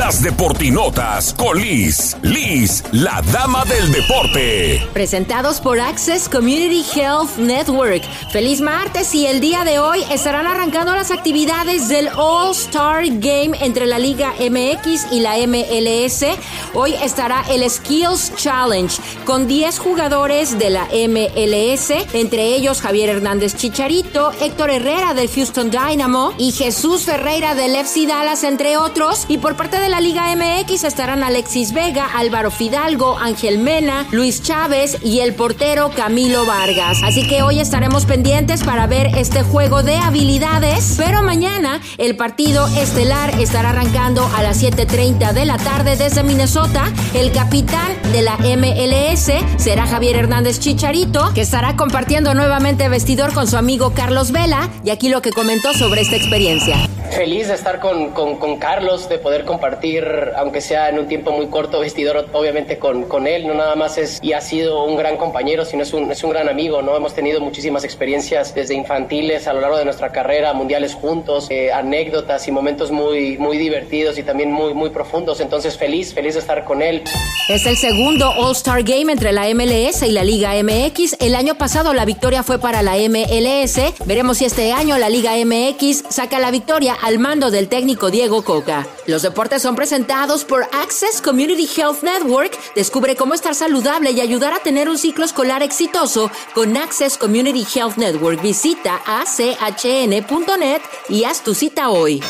Las deportinotas con Liz. Liz, la dama del deporte. Presentados por Access Community Health Network. Feliz martes y el día de hoy estarán arrancando las actividades del All Star Game entre la Liga MX y la MLS. Hoy estará el Skills Challenge con 10 jugadores de la MLS, entre ellos Javier Hernández Chicharito, Héctor Herrera del Houston Dynamo y Jesús Ferreira del FC Dallas, entre otros. Y por parte de la Liga MX estarán Alexis Vega, Álvaro Fidalgo, Ángel Mena, Luis Chávez y el portero Camilo Vargas. Así que hoy estaremos pendientes para ver este juego de habilidades, pero mañana el partido estelar estará arrancando a las 7.30 de la tarde desde Minnesota. El capitán de la MLS será Javier Hernández Chicharito, que estará compartiendo nuevamente vestidor con su amigo Carlos Vela, y aquí lo que comentó sobre esta experiencia. Feliz de estar con, con, Carlos, de poder compartir, aunque sea en un tiempo muy corto, vestidor obviamente con, con él, no nada más es y ha sido un gran compañero, sino es un, es un gran amigo, ¿no? Hemos tenido muchísimas experiencias desde infantiles a lo largo de nuestra carrera, mundiales juntos, eh, anécdotas y momentos muy, muy divertidos y también muy, muy profundos, entonces feliz, feliz de estar con él. Es el segundo All-Star Game entre la MLS y la Liga MX. El año pasado la victoria fue para la MLS. Veremos si este año la Liga MX saca la victoria al mando del técnico Diego Coca. Los deportes son presentados por Access Community Health Network. Descubre cómo estar saludable y ayudar a tener un ciclo escolar exitoso con Access Community Health Network. Visita achn.net y haz tu cita hoy.